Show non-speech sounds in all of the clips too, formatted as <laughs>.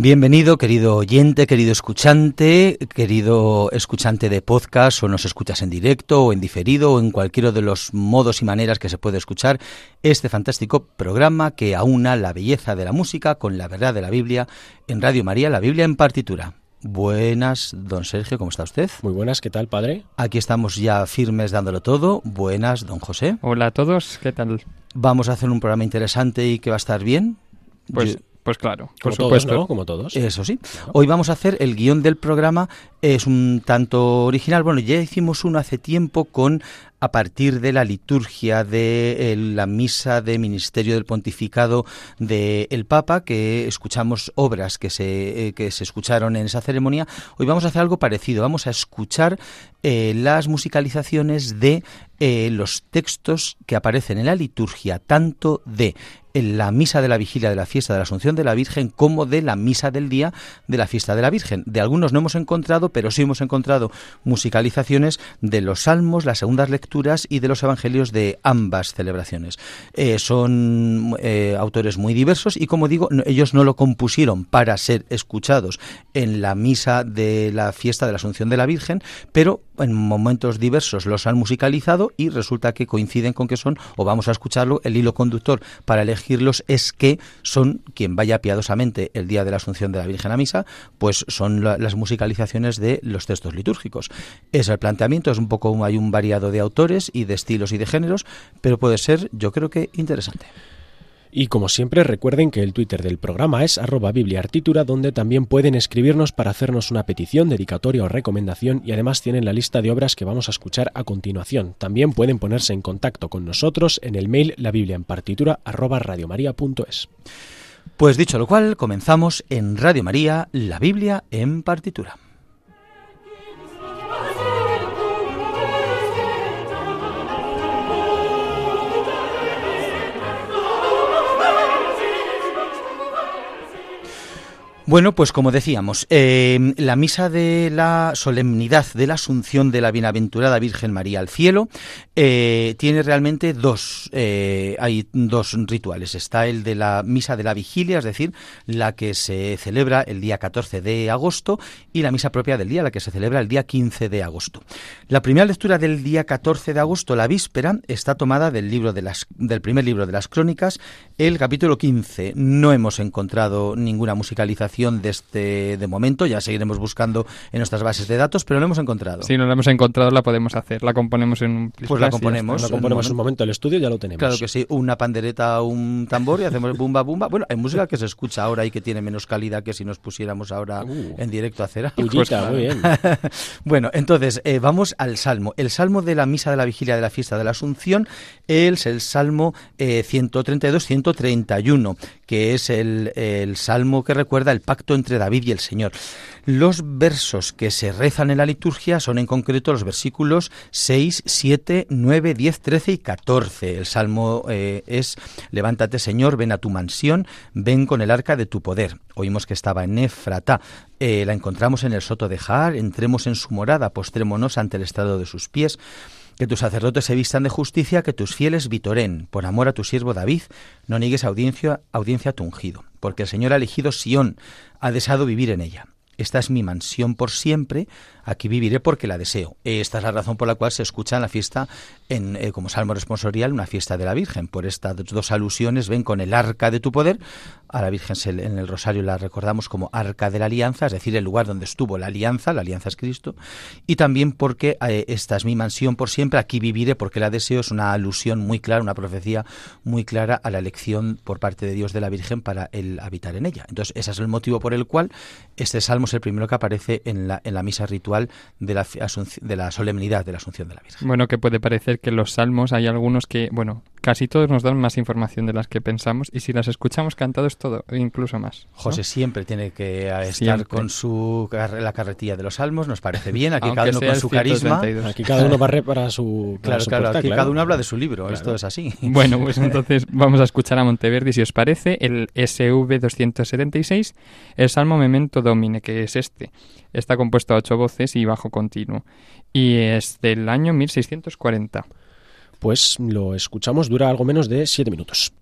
Bienvenido, querido oyente, querido escuchante, querido escuchante de podcast, o nos escuchas en directo o en diferido o en cualquiera de los modos y maneras que se puede escuchar este fantástico programa que aúna la belleza de la música con la verdad de la Biblia en Radio María, la Biblia en partitura. Buenas, don Sergio, ¿cómo está usted? Muy buenas, ¿qué tal, padre? Aquí estamos ya firmes dándolo todo. Buenas, don José. Hola a todos, ¿qué tal? Vamos a hacer un programa interesante y que va a estar bien. Pues pues claro, por supuesto. Como todos. Eso sí. Hoy vamos a hacer el guion del programa. Es un tanto original. Bueno, ya hicimos uno hace tiempo con a partir de la liturgia de la misa de ministerio del pontificado del Papa, que escuchamos obras que se, eh, que se escucharon en esa ceremonia. Hoy vamos a hacer algo parecido. Vamos a escuchar eh, las musicalizaciones de eh, los textos que aparecen en la liturgia, tanto de la misa de la vigilia de la fiesta de la Asunción de la Virgen como de la misa del día de la fiesta de la Virgen. De algunos no hemos encontrado, pero sí hemos encontrado musicalizaciones de los salmos, las segundas lecturas y de los evangelios de ambas celebraciones. Eh, son eh, autores muy diversos y, como digo, ellos no lo compusieron para ser escuchados en la misa de la fiesta de la Asunción de la Virgen, pero en momentos diversos los han musicalizado y resulta que coinciden con que son, o vamos a escucharlo, el hilo conductor para elegirlos es que son quien vaya piadosamente el día de la Asunción de la Virgen a Misa, pues son las musicalizaciones de los textos litúrgicos. Es el planteamiento, es un poco, hay un variado de autores y de estilos y de géneros, pero puede ser, yo creo que interesante. Y como siempre recuerden que el Twitter del programa es arroba bibliartitura donde también pueden escribirnos para hacernos una petición, dedicatoria o recomendación y además tienen la lista de obras que vamos a escuchar a continuación. También pueden ponerse en contacto con nosotros en el mail la. Pues dicho lo cual, comenzamos en Radio María, la Biblia en partitura. Bueno, pues como decíamos, em, la misa de la solemnidad de la Asunción de la Bienaventurada Virgen María al cielo eh, tiene realmente dos, eh, hay dos rituales. Está el de la misa de la vigilia, es decir, la que se celebra el día 14 de agosto, y la misa propia del día, la que se celebra el día 15 de agosto. La primera lectura del día 14 de agosto, la víspera, está tomada del libro de las, del primer libro de las Crónicas, el capítulo 15. No hemos encontrado ninguna musicalización de este de momento. Ya seguiremos buscando en nuestras bases de datos, pero lo hemos encontrado. Si no la hemos encontrado, la podemos hacer. La componemos en un Pues la componemos. La componemos en un momento. El estudio ya lo tenemos. Claro que sí. Una pandereta, un tambor y hacemos bumba bumba. Bueno, hay música que se escucha ahora y que tiene menos calidad que si nos pusiéramos ahora uh. en directo a hacer algo. Pues muy bien. <laughs> bueno, entonces eh, vamos al salmo. El salmo de la misa de la vigilia de la fiesta de la Asunción es el salmo eh, 132-131, que es el, el salmo que recuerda el pacto entre David y el Señor. Los versos que se rezan en la liturgia son en concreto los versículos 6, 7, 9, 10, 13 y 14. El salmo eh, es Levántate Señor, ven a tu mansión, ven con el arca de tu poder. Oímos que estaba en Éfrata. Eh, la encontramos en el soto de Jaar, entremos en su morada, postrémonos ante el estado de sus pies. Que tus sacerdotes se vistan de justicia, que tus fieles vitoren, por amor a tu siervo David, no niegues audiencia, audiencia a tu ungido, porque el Señor ha elegido Sión, ha deseado vivir en ella. Esta es mi mansión por siempre, aquí viviré porque la deseo. Esta es la razón por la cual se escucha en la fiesta, en, eh, como salmo responsorial, una fiesta de la Virgen. Por estas dos alusiones ven con el arca de tu poder. A la Virgen en el rosario la recordamos como arca de la alianza, es decir, el lugar donde estuvo la alianza, la alianza es Cristo. Y también porque eh, esta es mi mansión por siempre, aquí viviré porque la deseo. Es una alusión muy clara, una profecía muy clara a la elección por parte de Dios de la Virgen para el habitar en ella. Entonces, ese es el motivo por el cual este salmo el primero que aparece en la, en la misa ritual de la, de la solemnidad de la Asunción de la Virgen. Bueno, que puede parecer que los salmos hay algunos que, bueno, casi todos nos dan más información de las que pensamos y si las escuchamos cantados todo, incluso más. ¿no? José siempre tiene que eh, estar Siempre. con su car- la carretilla de los salmos, nos parece bien, aquí Aunque cada uno con su carisma. 132. Aquí cada uno barre para su. para Claro, su claro, puerta, aquí claro. cada uno habla de su libro, Claro. esto es así. <laughs> Bueno, pues entonces vamos a escuchar a Monteverdi, si os parece, el SV 276, el Salmo Memento Domine, que es este. Está compuesto a ocho voces y bajo continuo. Y es del año 1640. Pues lo escuchamos, dura algo menos de siete minutos.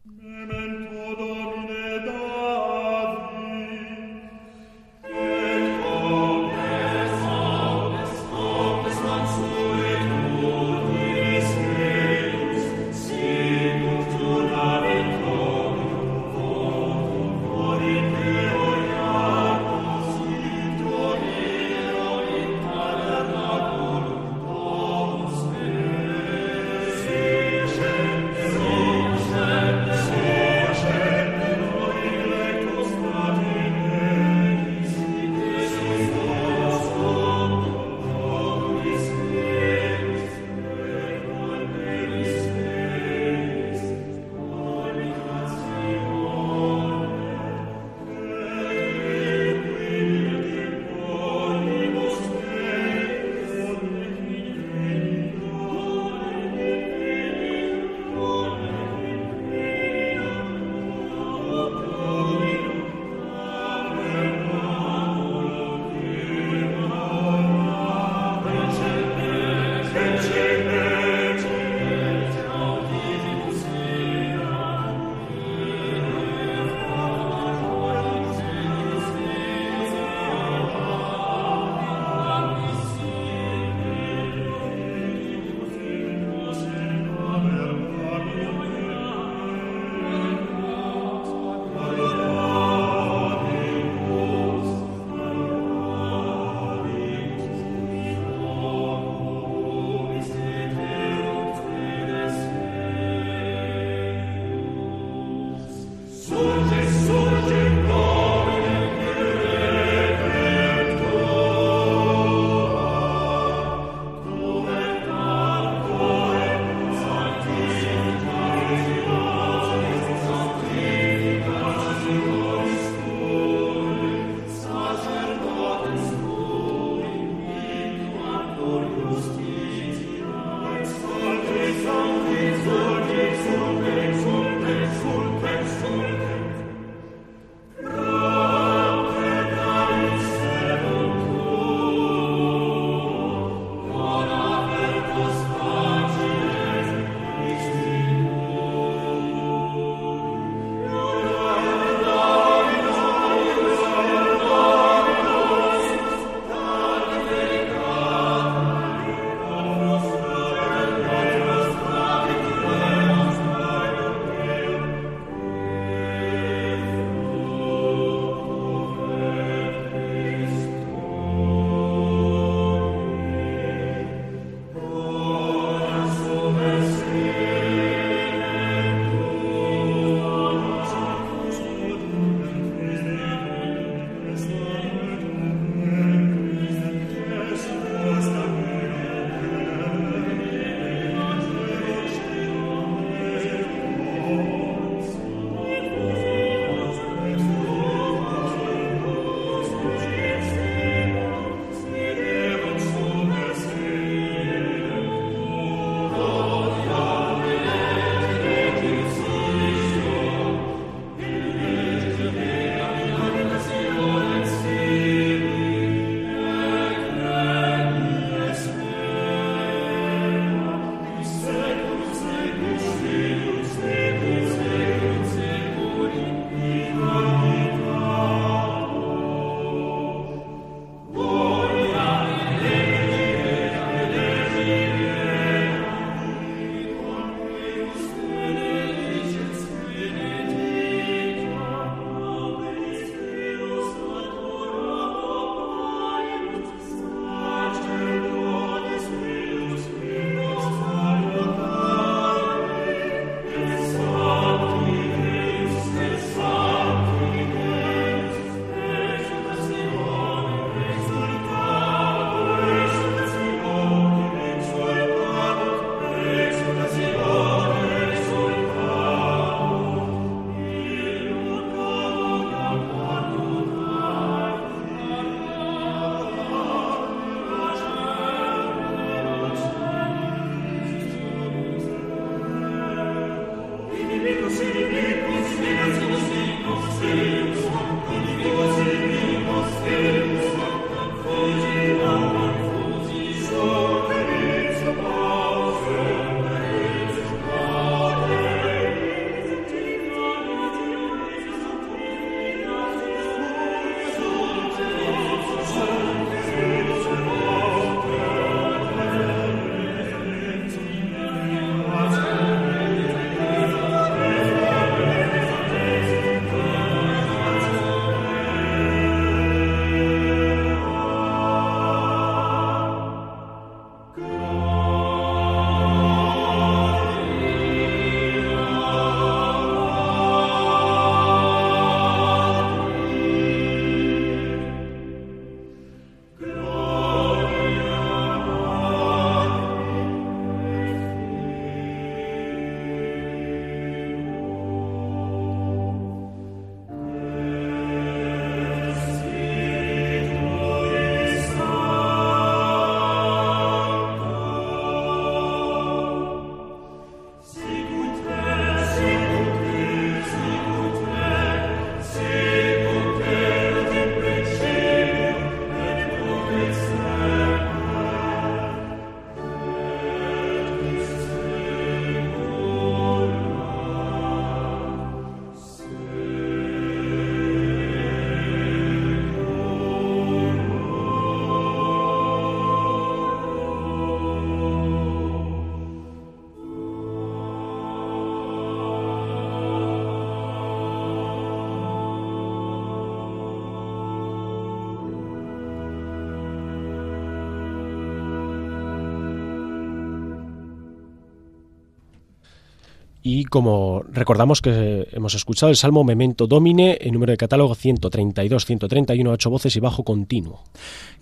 Y como recordamos que hemos escuchado el Salmo Memento Domine, el número de catálogo 132, 131, ocho voces y bajo continuo.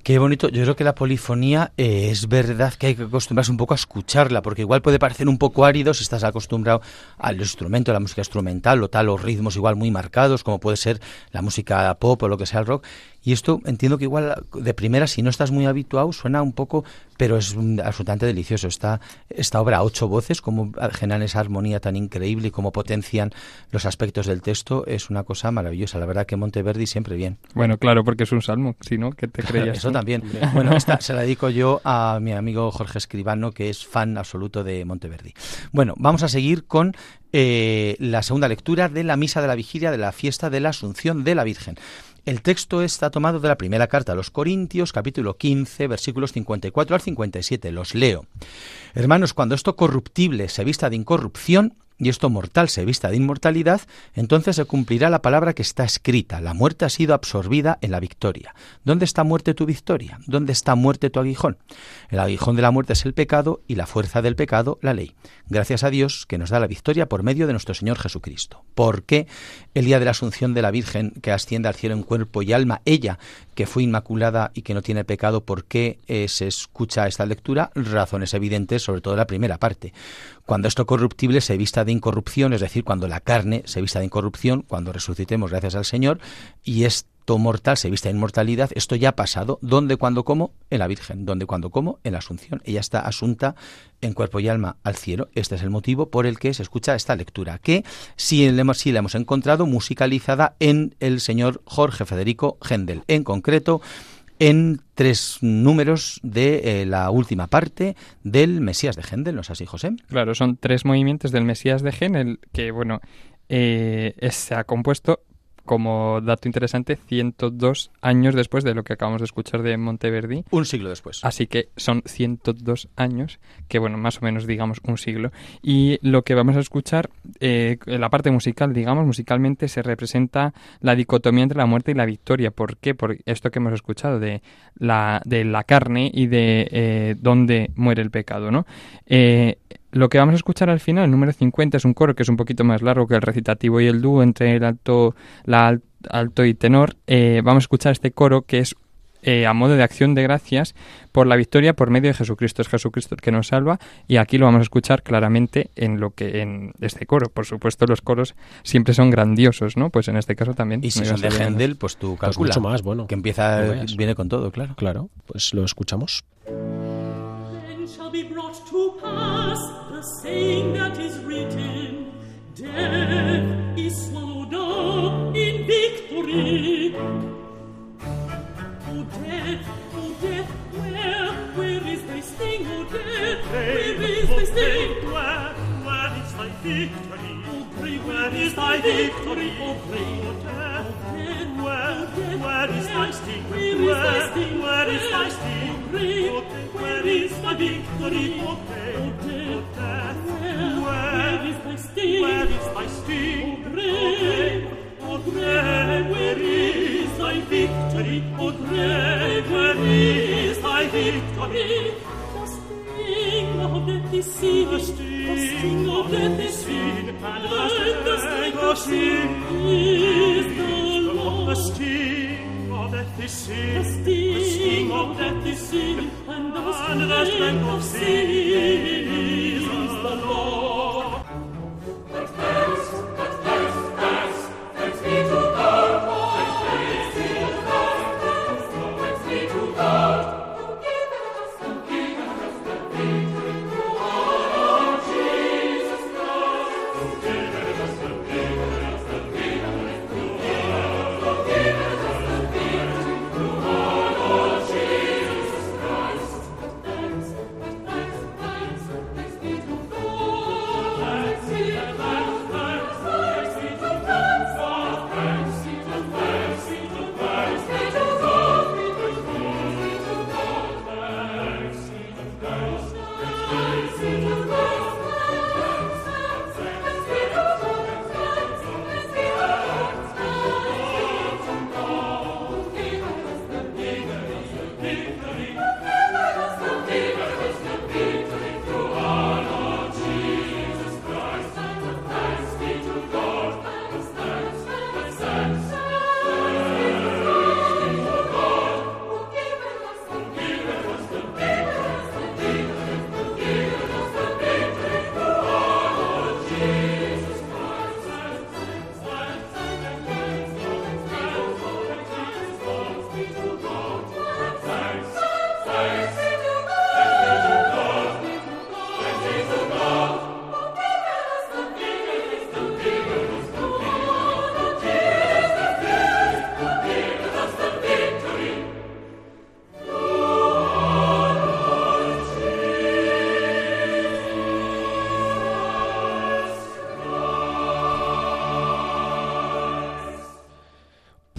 Qué bonito. Yo creo que la polifonía eh, es verdad que hay que acostumbrarse un poco a escucharla, porque igual puede parecer un poco árido si estás acostumbrado al instrumento, a la música instrumental o tal, los ritmos igual muy marcados, como puede ser la música pop o lo que sea el rock. Y esto entiendo que igual de primera, si no estás muy habituado, suena un poco, pero es absolutamente delicioso. Esta, esta obra a ocho voces, como generan esa armonía tan increíble y cómo potencian los aspectos del texto, es una cosa maravillosa. La verdad que Monteverdi siempre bien. Bueno, claro, porque es un salmo, si no, ¿qué te <laughs> creías? Eso también. <laughs> Bueno, esta <laughs> se la dedico yo a mi amigo Jorge Escribano, que es fan absoluto de Monteverdi. Bueno, vamos a seguir con eh, la segunda lectura de la Misa de la Vigilia de la fiesta de la Asunción de la Virgen. El texto está tomado de la primera carta a los Corintios, capítulo 15, versículos 54 al 57. Los leo. Hermanos, cuando esto corruptible se vista de incorrupción, y esto mortal se vista de inmortalidad, entonces se cumplirá la palabra que está escrita. La muerte ha sido absorbida en la victoria. ¿Dónde está muerte tu victoria? ¿Dónde está muerte tu aguijón? El aguijón de la muerte es el pecado y la fuerza del pecado la ley. Gracias a Dios que nos da la victoria por medio de nuestro Señor Jesucristo. ¿Por qué el día de la Asunción de la Virgen que asciende al cielo en cuerpo y alma, ella que fue inmaculada y que no tiene pecado, ¿por qué eh, se escucha esta lectura? Razones evidentes, sobre todo la primera parte. Cuando esto corruptible se vista de incorrupción, es decir, cuando la carne se vista de incorrupción, cuando resucitemos gracias al Señor, y esto mortal se vista de inmortalidad, esto ya ha pasado. ¿Dónde, cuándo, cómo? En la Virgen. ¿Dónde, cuándo, cómo? En la Asunción. Ella está asunta en cuerpo y alma al cielo. Este es el motivo por el que se escucha esta lectura, que sí, sí la hemos encontrado musicalizada en el señor Jorge Federico Händel. En concreto, en tres números de eh, la última parte del Mesías de Händel, ¿no es así, José? Claro, son tres movimientos del Mesías de Händel que, bueno, eh, se ha compuesto como dato interesante, 102 años después de lo que acabamos de escuchar de Monteverdi. Un siglo después. Así que son 102 años, que bueno, más o menos digamos un siglo. Y lo que vamos a escuchar, eh, la parte musical, digamos, musicalmente se representa la dicotomía entre la muerte y la victoria. ¿Por qué? Por esto que hemos escuchado de la, de la carne y de eh, dónde muere el pecado, ¿no? Eh, lo que vamos a escuchar al final, el número 50, es un coro que es un poquito más largo que el recitativo y el dúo entre el alto, la alto y tenor. Eh, vamos a escuchar este coro que es eh, a modo de acción de gracias por la victoria por medio de Jesucristo. Es Jesucristo el que nos salva y aquí lo vamos a escuchar claramente en lo que en este coro. Por supuesto, los coros siempre son grandiosos, ¿no? Pues en este caso también. Y si son de Händel, pues tú calcula. Pues mucho más, bueno. Que empieza, viene con todo, claro. Claro, pues lo escuchamos. Saying that is written, Death is swallowed up in victory. Oh, death, oh, death, where, where is thy sting, oh, oh, oh, oh, death, where is thy sting? Where, where is thy victory? Oh, grave, where is thy victory? Oh, grave, death, where, where is thy sting? Where, where is thy sting? Where is thy victory? Oh, death, where is thy sting? Is? O grave, O grave, where is thy victory? O grave, where is thy victory? The sting of death is seen, the sting of death is seen, and the sting of sin is the Lord. The sting of death is sin, the sting of death is sin, and the strength of sin is the Lord.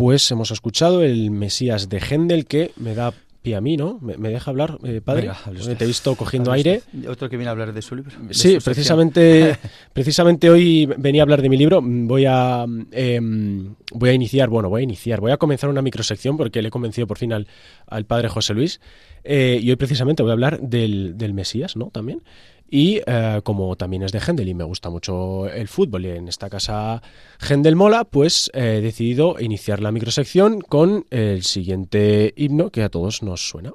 Pues hemos escuchado el Mesías de Händel que me da pie a mí, ¿no? ¿Me, me deja hablar, eh, padre? Venga, usted. Te he visto cogiendo aire. Otro que viene a hablar de su libro. de Sí, su precisamente, <laughs> precisamente hoy venía a hablar de mi libro. Voy a, em, voy a iniciar, bueno, voy a iniciar, voy a comenzar una microsección porque le he convencido por fin al, al padre José Luis. Eh, y hoy precisamente voy a hablar del, del Mesías, ¿no? También. Y eh, como también es de Händel y me gusta mucho el fútbol y en esta casa Händel mola, pues eh, he decidido iniciar la microsección con el siguiente himno que a todos nos suena.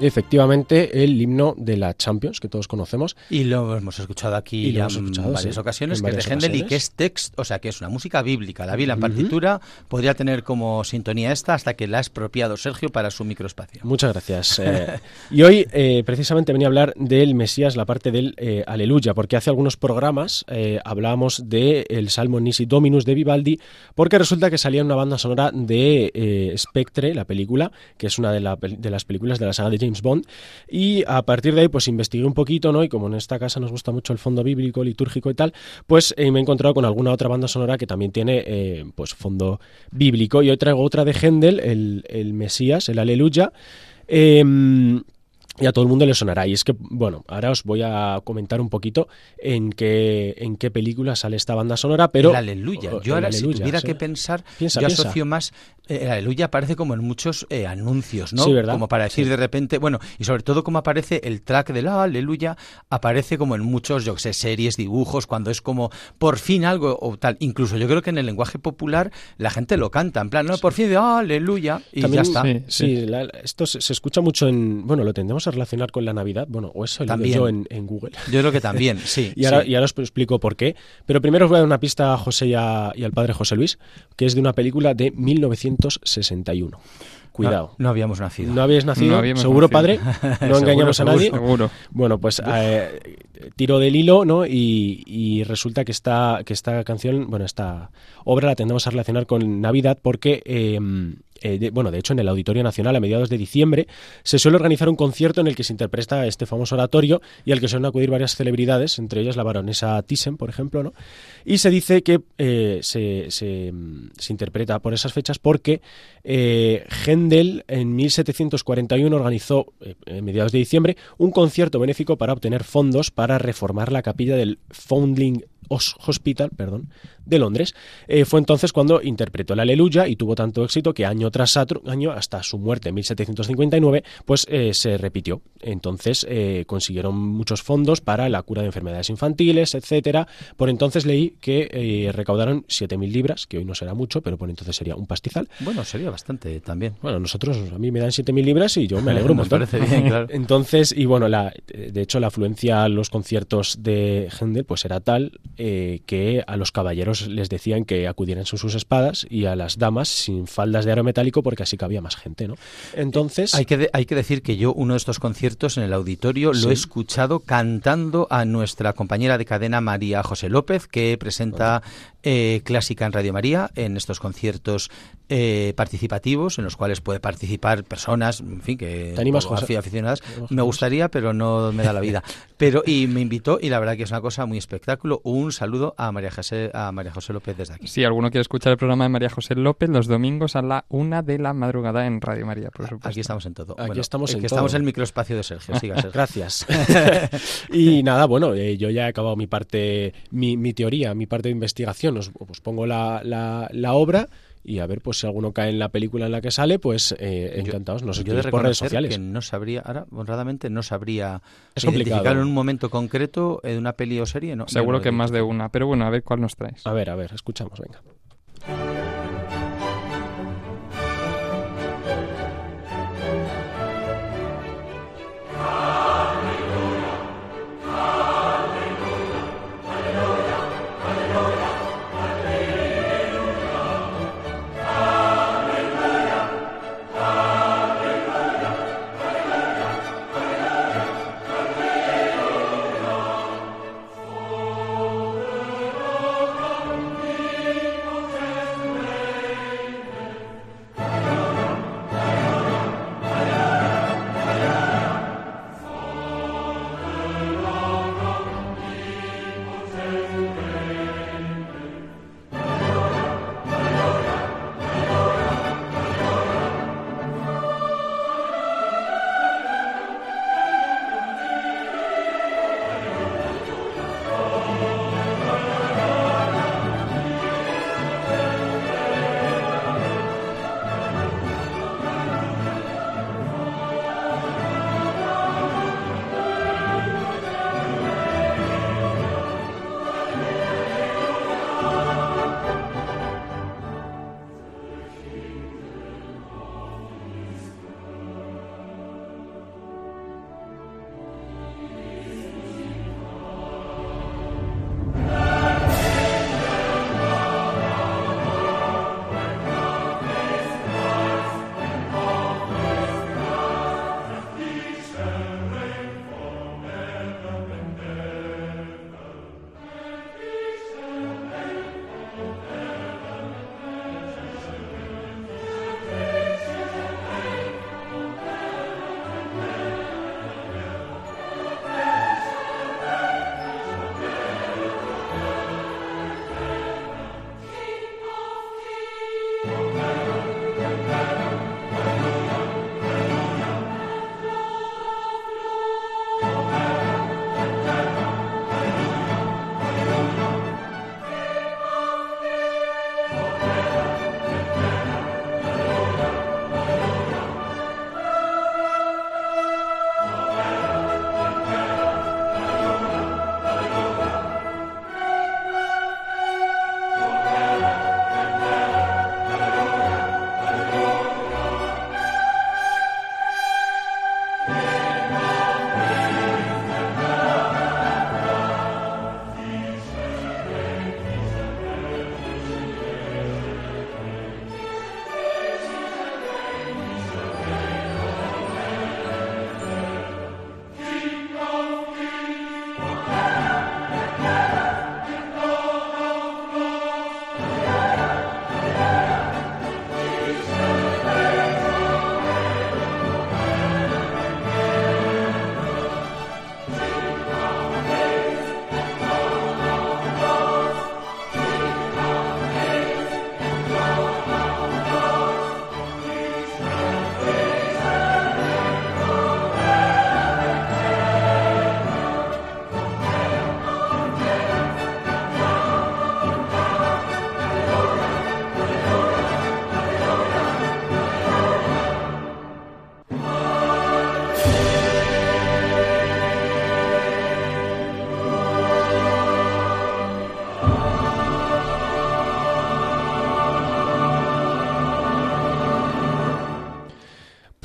Efectivamente, el himno de la Champions, que todos conocemos. Y lo hemos escuchado aquí Y lo ya hemos escuchado, en varias sí, ocasiones, en que es de Händel y que es texto, o sea, que es una música bíblica. La Biblia en Ujú. partitura podría tener como sintonía esta hasta que la ha expropiado Sergio para su microespacio. Muchas gracias. eh. y hoy, eh, precisamente, venía a hablar del Mesías, la parte del eh, Aleluya, porque hace algunos programas eh, hablábamos del Salmo Nisi Dominus de Vivaldi, porque resulta que salía una banda sonora de Spectre, la película, que es una de, la de las películas de la saga de James Bond, y a partir de ahí, pues investigué un poquito, ¿no? Y como en esta casa nos gusta mucho el fondo bíblico, litúrgico y tal, pues eh, me he encontrado con alguna otra banda sonora que también tiene, eh, pues, fondo bíblico. Y hoy traigo otra de Händel, el, el Mesías, el Aleluya. Em, y a todo el mundo le sonará. Y es que, bueno, ahora os voy a comentar un poquito en qué, en qué película sale esta banda sonora, pero... el aleluya. Yo el ahora, si Aleluya, tuviera sí. que pensar, Piensa, yo piensa. asocio más. eh, el aleluya aparece como en muchos eh, anuncios, ¿no? Sí, ¿verdad? Como para decir Sí. de repente. Bueno, y sobre todo como aparece el track del aleluya, aparece como en muchos, yo que sé, series, dibujos, cuando es como por fin algo o tal. Incluso yo creo que en el lenguaje popular la gente lo canta, en plan, no, por fin de aleluya, y También- ya está. Sí, Sí, la- esto se, se escucha mucho en... Bueno, lo tendemos a relacionar con la Navidad. Bueno, o eso lo También. yo en, en Google. Yo creo que también, <laughs> sí. Y ahora, sí. y ahora os explico por qué. Pero primero os voy a dar una pista a José y, a- y al padre José Luis, que es de una película de 1961. Cuidado. No, no habíamos nacido. ¿No habéis nacido? No habíamos ¿Seguro, nacido. padre? <laughs> No Seguro, engañamos a nadie. Seguro. Bueno, pues <laughs> eh, tiro del hilo, ¿no? Y, y resulta que esta, que esta canción, bueno, esta obra la tendemos a relacionar con Navidad porque, eh, eh, bueno, de hecho en el Auditorio Nacional a mediados de diciembre se suele organizar un concierto en el que se interpreta este famoso oratorio y al que suelen acudir varias celebridades, entre ellas la baronesa Thyssen, por ejemplo, ¿no? Y se dice que eh, se, se, mm, se interpreta por esas fechas porque eh, Händel en 1741 organizó, eh, en mediados de diciembre, un concierto benéfico para obtener fondos para reformar la capilla del Foundling Os- Hospital perdón, de Londres. Eh, fue entonces cuando interpretó el Aleluya y tuvo tanto éxito que año tras año, hasta su muerte en 1759, pues eh, se repitió. Entonces eh, consiguieron muchos fondos para la cura de enfermedades infantiles, etcétera. Por entonces leí que eh, recaudaron 7.000 libras, que hoy no será mucho, pero por entonces sería un pastizal. Bueno, sería bastante también. Bueno, nosotros, a mí me dan 7.000 libras y yo me alegro <laughs> un montón. parece bien, claro. <laughs> Entonces, y bueno, la, de hecho la afluencia a los conciertos de Händel pues era tal eh, que a los caballeros les decían que acudieran con sus espadas y a las damas sin faldas de aro metálico porque así cabía más gente, ¿no? Entonces, Hay que, de- hay que decir que yo uno de estos conciertos en el auditorio lo he escuchado cantando a nuestra compañera de cadena María José López, que presenta eh, Clásica en Radio María en estos conciertos eh, participativos en los cuales puede participar personas, en fin, que aficionadas. ¿Te animas, Me gustaría, pero no me da la vida. <laughs> Pero y me invitó y la verdad que es una cosa muy espectáculo. Un saludo a María José a María José López desde aquí. Si alguno quiere escuchar el programa de María José López los domingos a la una de la madrugada en Radio María, por supuesto. Aquí estamos en todo. Aquí estamos es en que estamos todo. en el microespacio de Sergio. Siga, <laughs> Sergio. Gracias. <laughs> y nada, bueno, eh, yo ya he acabado mi parte, mi, mi teoría, mi parte de investigación. Os, os pongo la, la, la obra y a ver pues si alguno cae en la película en la que sale, pues eh, Yo- encantados. Nos yo de escribís por redes sociales. que no sabría, ahora honradamente no sabría Es identificar complicado. en un momento concreto eh, de una peli o serie. No, Seguro yo no que más de una, pero bueno, a ver cuál nos traes. A ver, a ver, escuchamos, venga.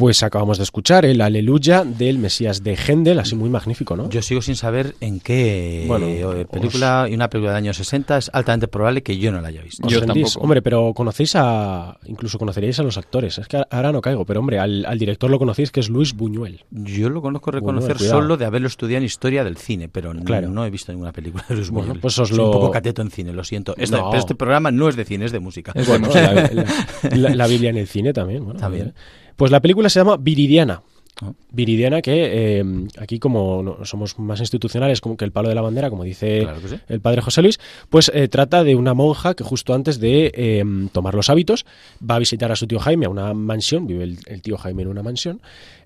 Pues acabamos de escuchar el Aleluya del Mesías de Händel, así muy magnífico, ¿no? Yo sigo sin saber en qué Bueno, eh, película, y una película de años 60 es altamente probable que yo no la haya visto. ¿Os Yo sentís? tampoco. Hombre, pero conocéis a. Incluso conoceríais a los actores. Es que ahora no caigo, pero hombre, al, al director lo conocéis que es Luis Buñuel. Yo lo conozco Bueno, reconocer solo de haberlo estudiado en historia del cine, pero no, Claro. no he visto ninguna película de Luis Bueno, Buñuel. pues os Soy un poco cateto en cine, lo siento. Este- No. Pero este programa no es de cine, es de música. Es de Bueno, <laughs> música. la, la- la- la Biblia en el cine también. bueno, También. eh. Pues la película se llama Viridiana. Ah. Viridiana que eh, aquí como no- somos más institucionales como que el palo de la bandera, como dice Claro que sí. el padre José Luis, pues eh, trata de una monja que justo antes de eh, tomar los hábitos va a visitar a su tío Jaime a una mansión, vive el, el tío Jaime en una mansión,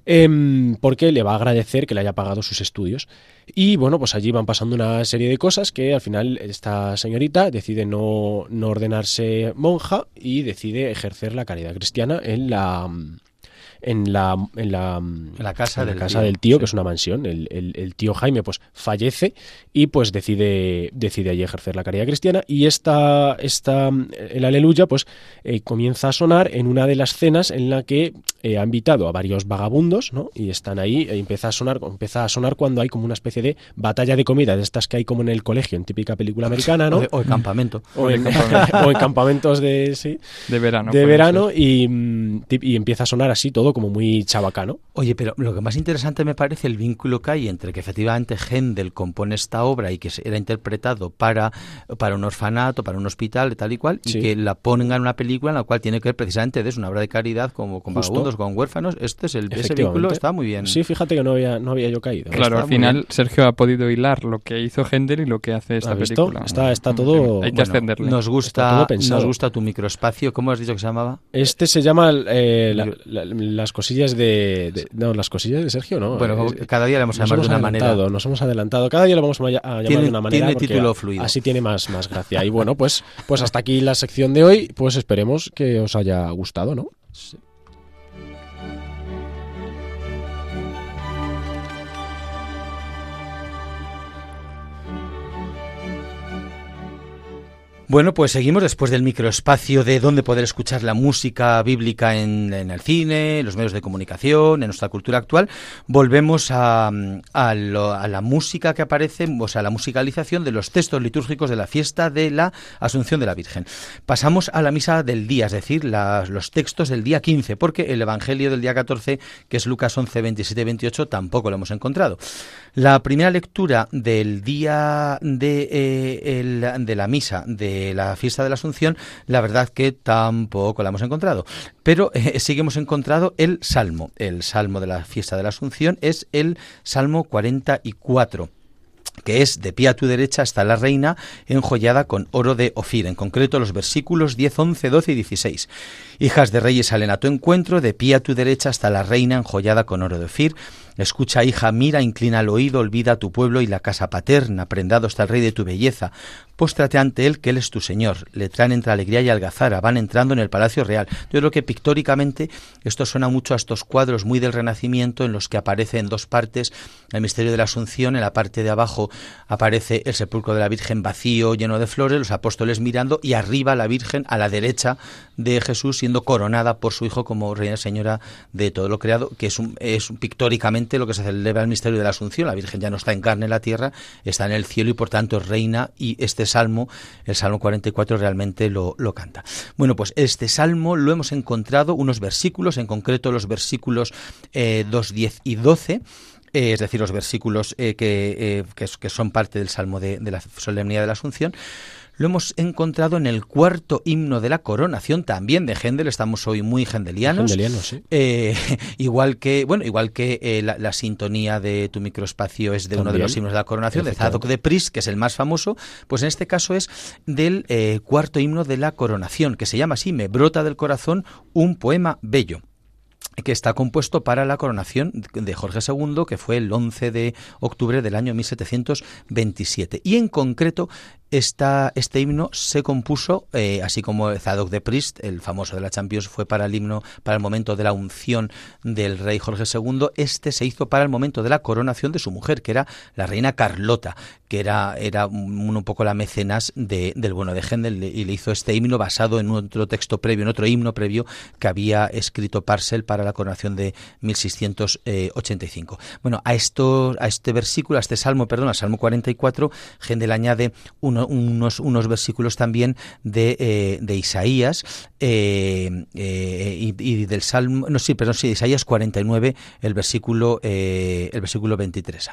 em, porque le va a agradecer que le haya pagado sus estudios. Y bueno, pues allí van pasando una serie de cosas que al final esta señorita decide no, no ordenarse monja y decide ejercer la caridad cristiana en la en la en la, En la casa en la del casa tío, del tío, sí. que es una mansión. El, el- el tío Jaime pues fallece y pues decide, decide allí ejercer la caridad cristiana. Y esta, esta el aleluya pues eh, comienza a sonar en una de las cenas en la que eh, ha invitado a varios vagabundos, ¿no? Y están ahí, e empieza a sonar, empieza a sonar cuando hay como una especie de batalla de comida, de estas que hay como en el colegio, en típica película <laughs> americana, ¿no? O, de- o el campamento. O en, <laughs> o en campamentos de, sí, De verano. de verano y, mm, y empieza a sonar así todo como muy chabacano. Oye, pero lo que más interesante me parece el vínculo que hay entre que efectivamente Händel compone esta obra y que era interpretado para, para un orfanato, para un hospital, tal y cual, Sí. y que la pongan en una película en la cual tiene que ver precisamente de eso, una obra de caridad como con Justo. vagabundos, con huérfanos. Este es el, ese vínculo está muy bien. Sí, fíjate que no había, no había yo caído. Claro, Está al final. Sergio ha podido hilar lo que hizo Händel y lo que hace esta película. Está- está todo- Hay que Bueno, ascenderle. Nos gusta, nos gusta tu microespacio. ¿Cómo has dicho que se llamaba? Este se llama eh, la- la- las cosillas de, de- No, las cosillas de Sergio, ¿no? Bueno, cada día le vamos a nos llamar de hemos una adelantado, manera. Nos hemos adelantado. Cada día lo vamos a ll- a llamar Tiene- de una manera. tiene título fluido. Así tiene más, más gracia. Y bueno, pues, pues hasta aquí la sección de hoy. Pues esperemos que os haya gustado, ¿no? Bueno, pues seguimos después del microespacio de dónde poder escuchar la música bíblica en, en el cine, en los medios de comunicación, en nuestra cultura actual. Volvemos a, a lo- a la música que aparece, o sea, la musicalización de los textos litúrgicos de la fiesta de la Asunción de la Virgen. Pasamos a la misa del día, es decir, los textos del día 15, porque el Evangelio del día 14, que es Lucas 11, 27 y 28, tampoco lo hemos encontrado. La primera lectura del día de, eh, de la misa de la fiesta de la Asunción, la verdad que tampoco la hemos encontrado. Pero eh, <laughs> sí que hemos encontrado el Salmo. El Salmo de la fiesta de la Asunción es el Salmo 44 que es de pie a tu derecha está la reina enjollada con oro de Ofir, en concreto los versículos 10, 11, 12 y 16. Hijas de reyes salen a tu encuentro, de pie a tu derecha está la reina enjollada con oro de Ofir. Escucha, hija, mira, inclina el oído, olvida tu pueblo y la casa paterna, prendado está el rey de tu belleza. Póstrate ante él, que él es tu señor. Le traen entre alegría y algazara, van entrando en el palacio real. Yo creo que pictóricamente esto suena mucho a estos cuadros muy del Renacimiento en los que aparece en dos partes el misterio de la Asunción. En la parte de abajo aparece el sepulcro de la Virgen vacío, lleno de flores, los apóstoles mirando y arriba la Virgen a la derecha de Jesús siendo coronada por su hijo como reina señora de todo lo creado, que es, un, es pictóricamente lo que se celebra el misterio de la Asunción. La Virgen ya no está en carne en la tierra, está en el cielo y por tanto es reina y este salmo, el Salmo 44, realmente lo, lo canta. Bueno, pues este salmo lo hemos encontrado, unos versículos, en concreto los versículos eh, 2, 10 y 12, eh, es decir, los versículos eh, que, eh, que, son parte del Salmo de la Solemnidad de la Asunción, lo hemos encontrado en el cuarto himno de la coronación, también de Händel, estamos hoy muy hendelianos. Hendeliano, sí. Eh, <laughs> igual que bueno igual que eh, la, la sintonía de tu microespacio es de uno de los himnos de la coronación de. Zadok de Pris que es el más famoso pues en este caso es del eh, cuarto himno de la coronación que se llama así me brota del corazón un poema bello que está compuesto para la coronación de Jorge II, que fue el 11 de octubre del año 1727. Y en concreto, este himno se compuso, eh, así como Zadok de Priest, el famoso de la Champions, fue para el himno, para el momento de la unción del rey Jorge II, este se hizo para el momento de la coronación de su mujer, que era la reina Carlota, que era, era un, poco la mecenas de, del bueno de Händel y le hizo este himno basado en otro texto previo, en otro himno previo que había escrito Parcel para la coronación de 1685. Bueno, a, esto, a este versículo, a este salmo, perdón, al salmo 44, Händel añade unos, unos versículos también de, eh, de Isaías eh, eh, y, del salmo, no, sí, perdón, sí, Isaías 49, el versículo, el versículo 23.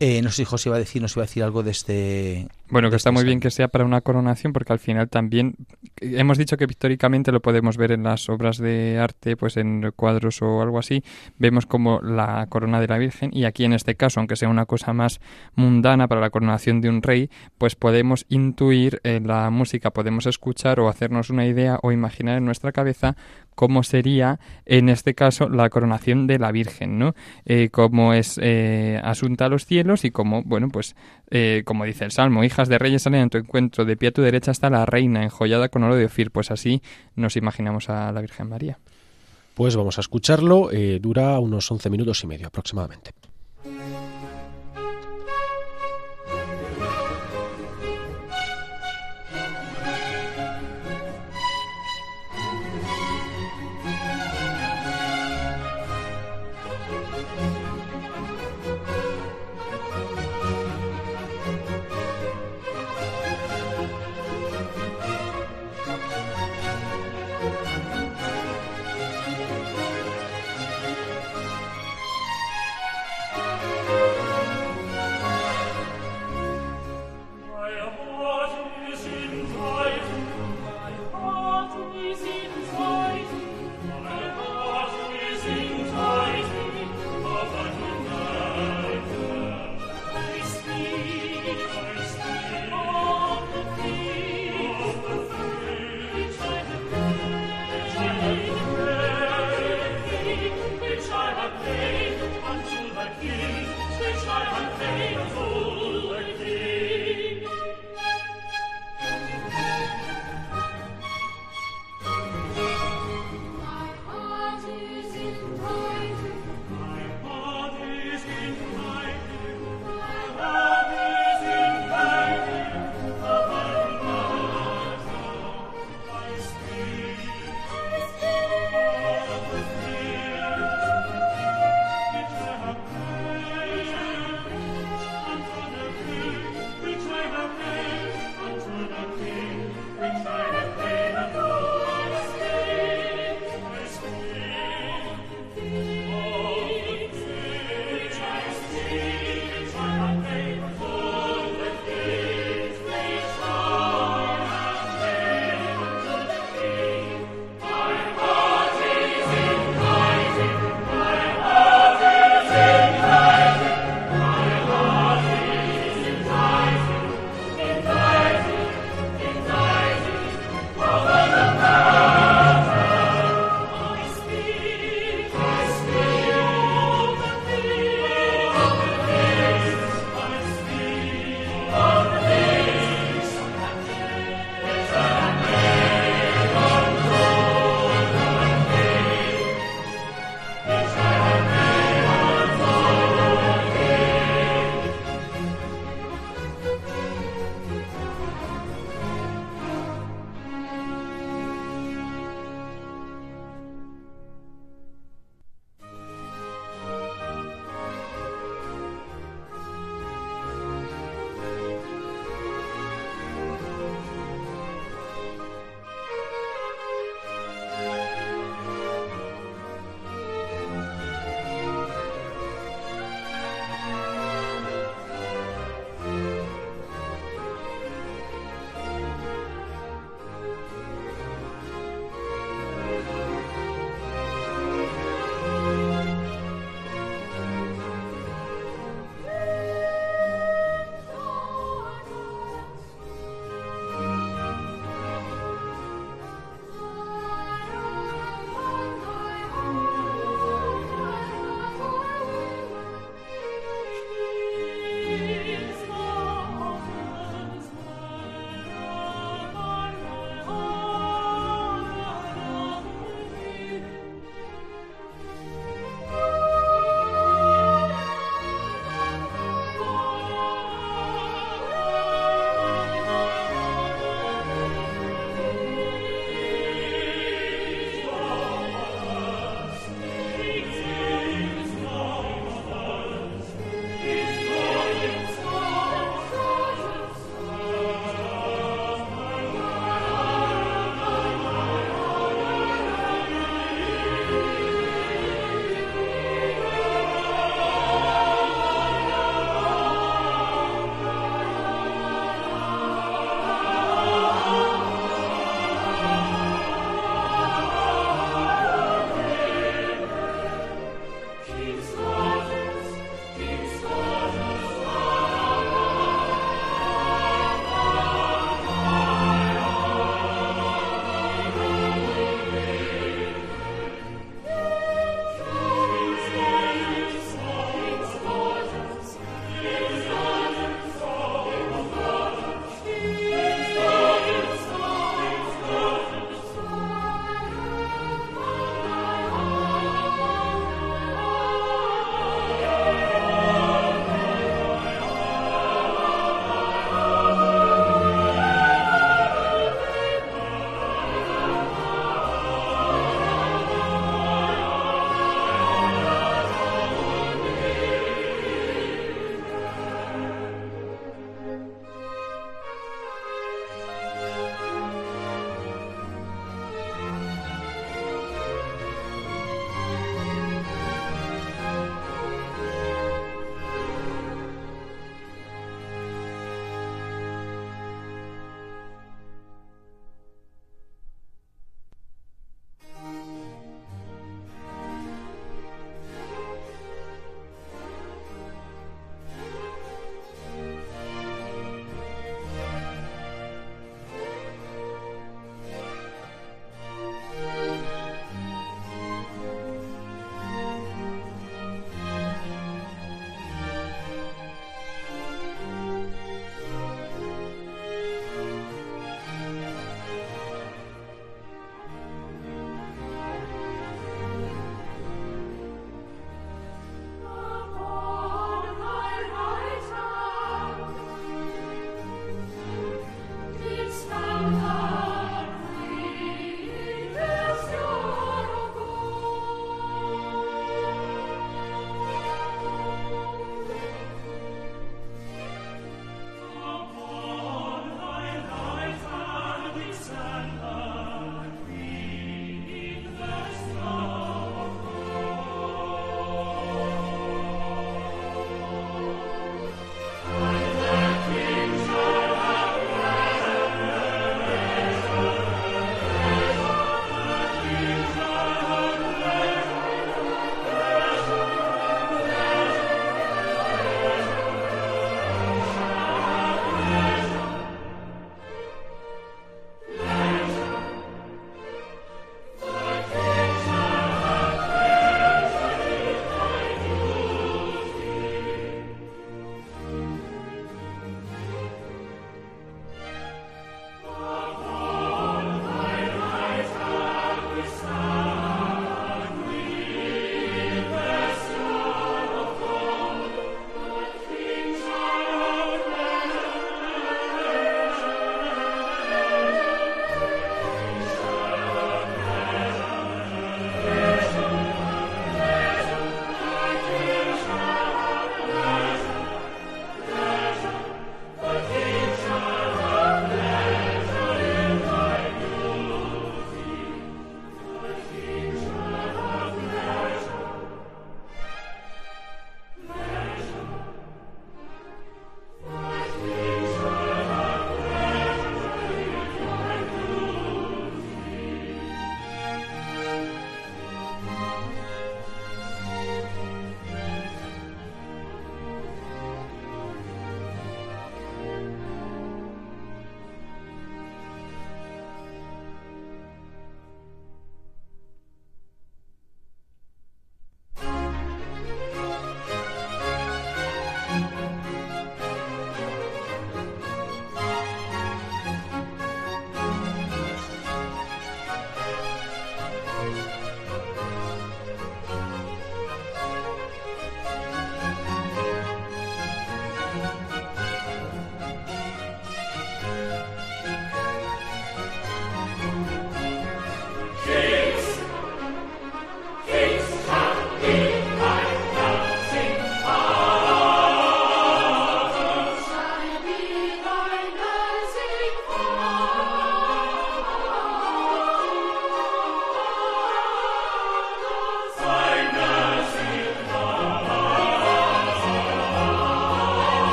Eh, no sé si José iba a decir, nos iba a decir algo de este. Bueno, que está muy bien que sea para una coronación, porque al final también hemos dicho que pictóricamente lo podemos ver en las obras de arte, pues en cuadros o algo así. Vemos como la corona de la Virgen, y aquí en este caso, aunque sea una cosa más mundana para la coronación de un rey, pues podemos intuir en la música, podemos escuchar o hacernos una idea o imaginar en nuestra cabeza cómo sería en este caso la coronación de la Virgen, ¿no? Eh, cómo es eh, asunta a los cielos y cómo, bueno, pues eh, como dice el Salmo, de reyes salen en tu encuentro, de pie a tu derecha está la reina enjollada con oro de Ofir, pues así nos imaginamos a la Virgen María. Pues vamos a escucharlo, dura unos 11 minutos y medio aproximadamente.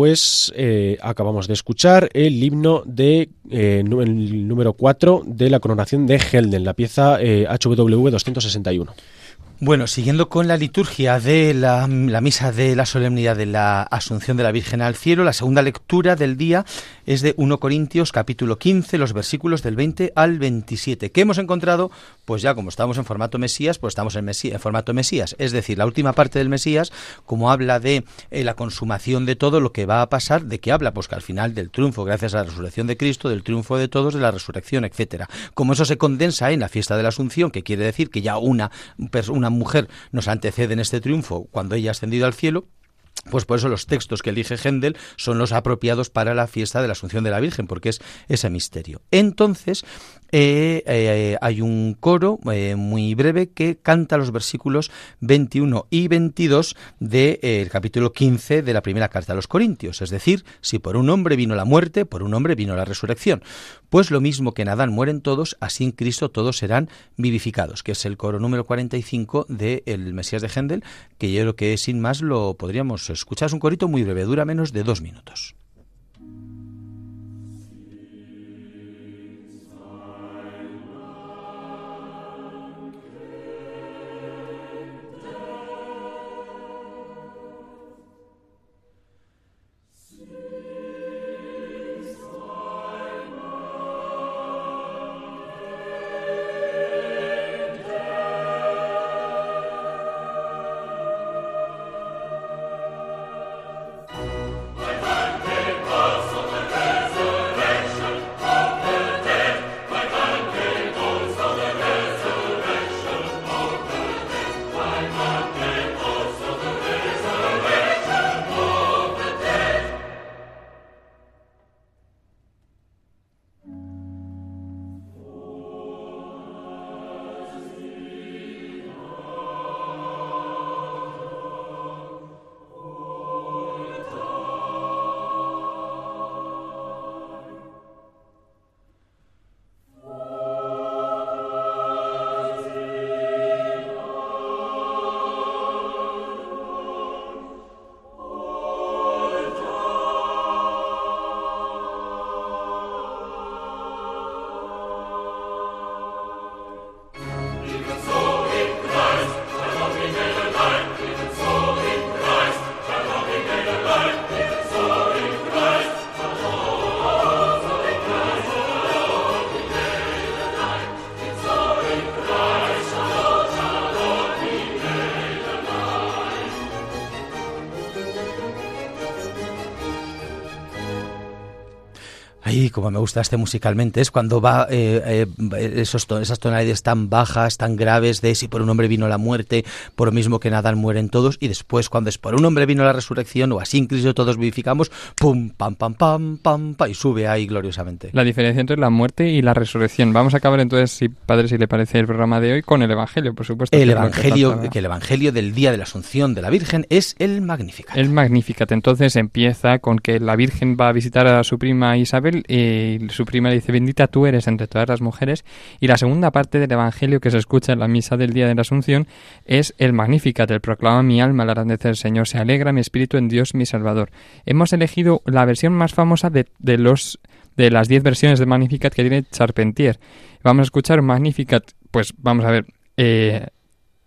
Pues eh, acabamos de escuchar el himno de eh, el número 4 de la coronación de Helden, la pieza HW 261. Bueno, siguiendo con la liturgia de la, misa de la solemnidad de la Asunción de la Virgen al cielo, la segunda lectura del día es de 1 Corintios capítulo 15, los versículos del 20 al 27. ¿Qué hemos encontrado? Pues ya como estamos en formato Mesías, pues estamos en, formato Mesías. Es decir, la última parte del Mesías, como habla de eh, la consumación de todo lo que va a pasar, ¿de qué habla? Pues que al final del triunfo, gracias a la resurrección de Cristo, del triunfo de todos, de la resurrección, etcétera. Como eso se condensa en la fiesta de la Asunción, que quiere decir que ya una, una mujer nos antecede en este triunfo cuando ella ha ascendido al cielo, pues por eso los textos que elige Händel son los apropiados para la fiesta de la Asunción de la Virgen, porque es ese misterio. Entonces, eh, eh, hay un coro eh, muy breve que canta los versículos 21 y 22 del capítulo 15 de la primera carta a los Corintios. Es decir, si por un hombre vino la muerte, por un hombre vino la resurrección. Pues lo mismo que en Adán mueren todos, así en Cristo todos serán vivificados, que es el coro número 45 del Mesías de Händel, que yo creo que sin más lo podríamos escuchar. Es un corito muy breve, dura menos de dos minutos. Como me gusta este musicalmente, es cuando va eh, eh, esos esas tonalidades tan bajas, tan graves de si por un hombre vino la muerte, por lo mismo que en Adán mueren todos, y después cuando es por un hombre vino la resurrección, o así en Cristo todos vivificamos, pum, pam, pam, pam, pam, pam, y sube ahí gloriosamente. La diferencia entre la muerte y la resurrección. Vamos a acabar entonces, si padre, si le parece el programa de hoy, con el Evangelio, por supuesto. El Evangelio, que, el Evangelio del día de la Asunción de la Virgen es el Magnificat. El Magnificat. Entonces empieza con que la Virgen va a visitar a su prima Isabel y su prima dice, bendita tú eres entre todas las mujeres. Y la segunda parte del Evangelio que se escucha en la misa del día de la Asunción es el Magnificat, el proclama mi alma la grandeza del Señor, se alegra mi espíritu en Dios mi Salvador. Hemos elegido la versión más famosa de, de los de las diez versiones de Magnificat que tiene Charpentier. Vamos a escuchar Magnificat, pues vamos a ver, eh,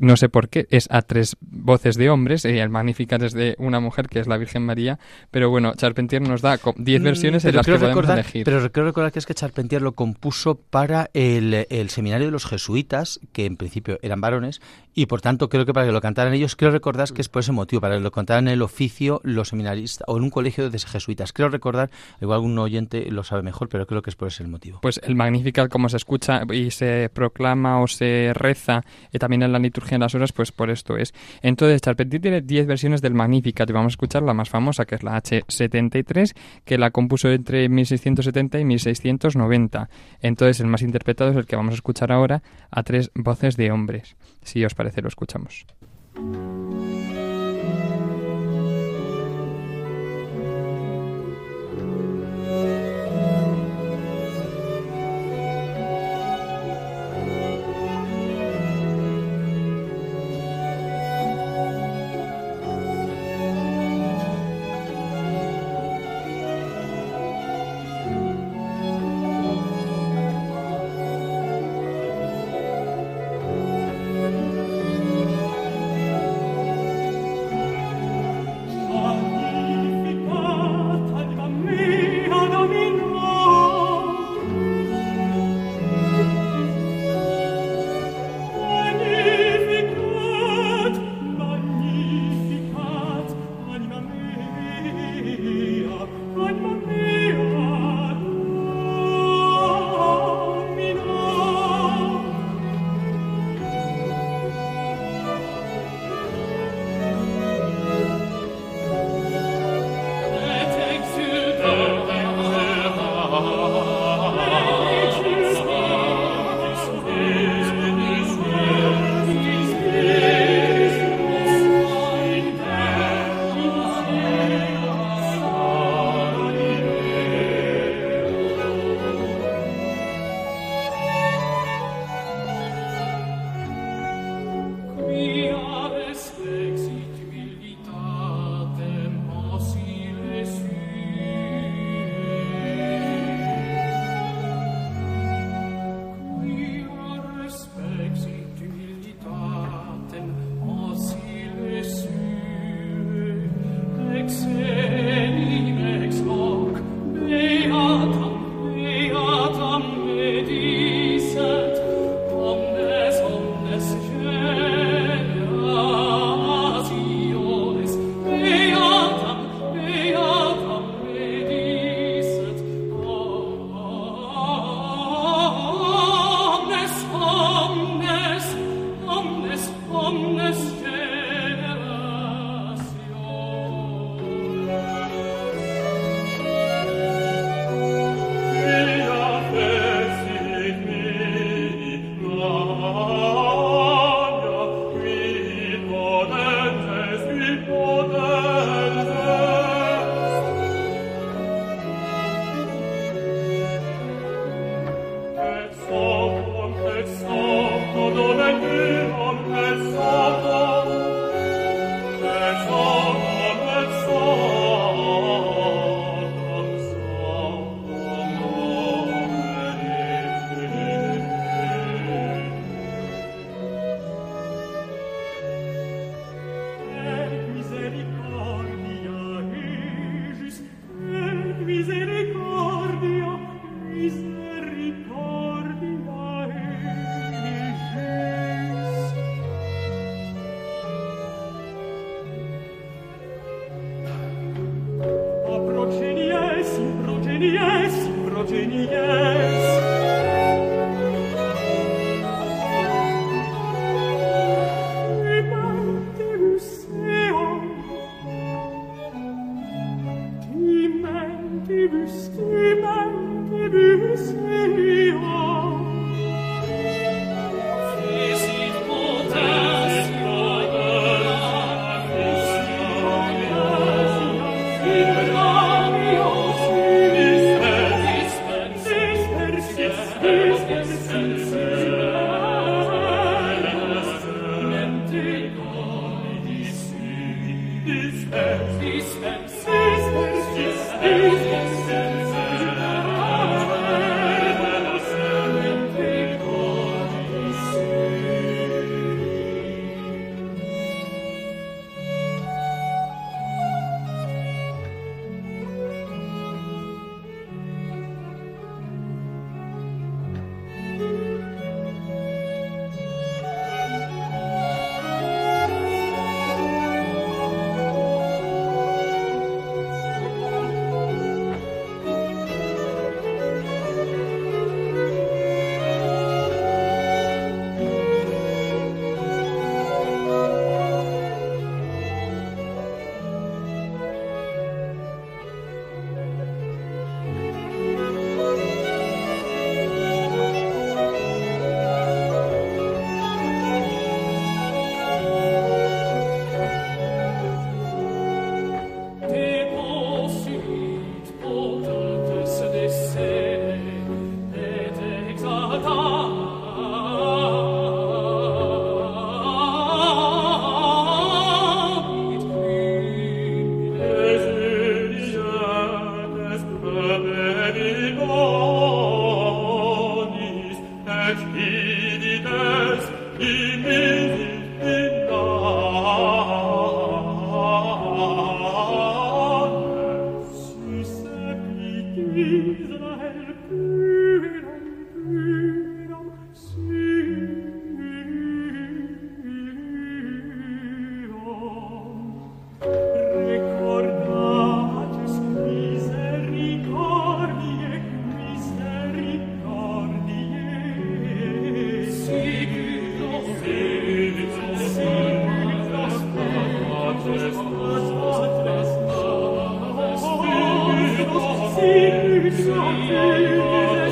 no sé por qué, es a tres voces de hombres y el Magnificat es de una mujer que es la Virgen María, pero bueno, Charpentier nos da diez mm, versiones en las que podemos elegir. Pero creo recordar que es que Charpentier lo compuso para el, el, seminario de los jesuitas, que en principio eran varones, y por tanto creo que para que lo cantaran ellos, creo recordar que es por ese motivo, para que lo cantaran en el oficio los seminaristas o en un colegio de jesuitas. Creo recordar, igual algún oyente lo sabe mejor, pero creo que es por ese motivo. Pues el Magnificat, como se escucha y se proclama o se reza y también en la liturgia en las horas, pues por esto es. Entonces, Charpentier tiene 10 versiones del Magnificat y vamos a escuchar la más famosa, que es la H73, que la compuso entre 1670 y 1690. Entonces, el más interpretado es el que vamos a escuchar ahora a tres voces de hombres. Si os parece, lo escuchamos. Sofia.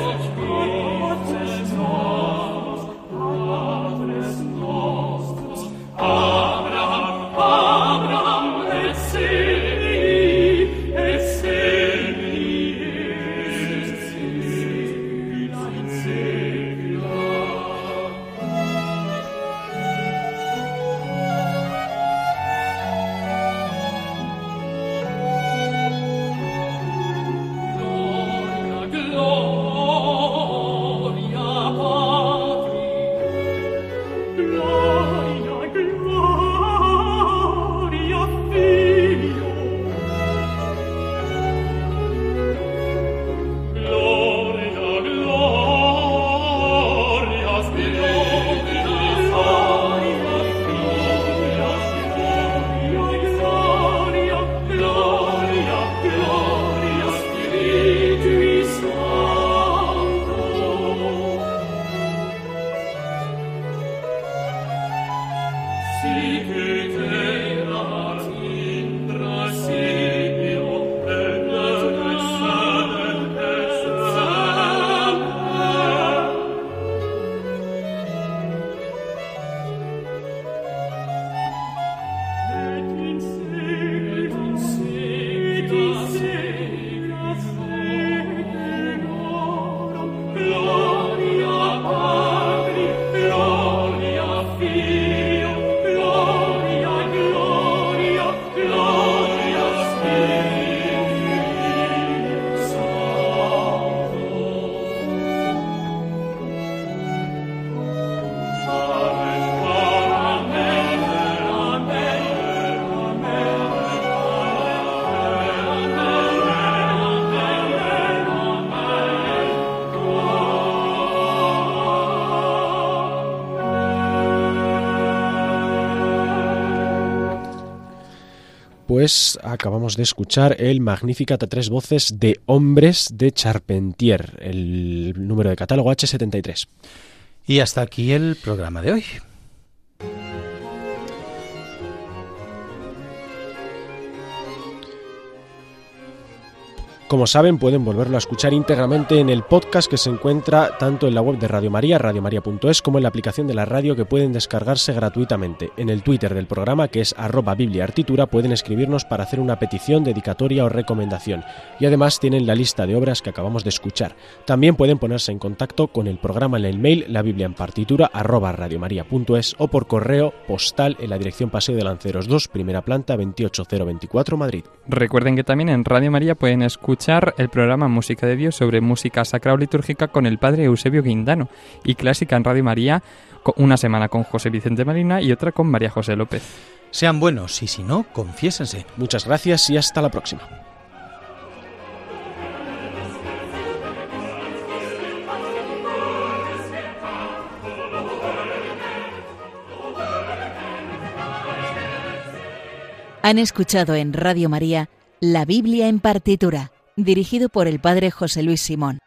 Acabamos de escuchar el Magnificat a tres voces de Hombres de Charpentier, el número de catálogo H73. Y hasta aquí el programa de hoy. Como saben, pueden volverlo a escuchar íntegramente en el podcast que se encuentra tanto en la web de Radio María, radiomaria.es, como en la aplicación de la radio que pueden descargarse gratuitamente. En el Twitter del programa, que es arroba bibliaartitura, pueden escribirnos para hacer una petición, dedicatoria o recomendación. Y además tienen la lista de obras que acabamos de escuchar. También pueden ponerse en contacto con el programa en el mail, la biblia en partitura, arroba radiomaria.es o por correo postal en la dirección Paseo de Lanceros 2, primera planta 28024, Madrid. Recuerden que también en Radio María pueden escuchar el programa Música de Dios sobre música sacra o litúrgica con el padre Eusebio Guindano y clásica en Radio María una semana con José Vicente Marina y otra con María José López. Sean buenos y si no, confiésense. Muchas gracias y hasta la próxima. Han escuchado en Radio María La Biblia en partitura dirigido por el padre José Luis Simón.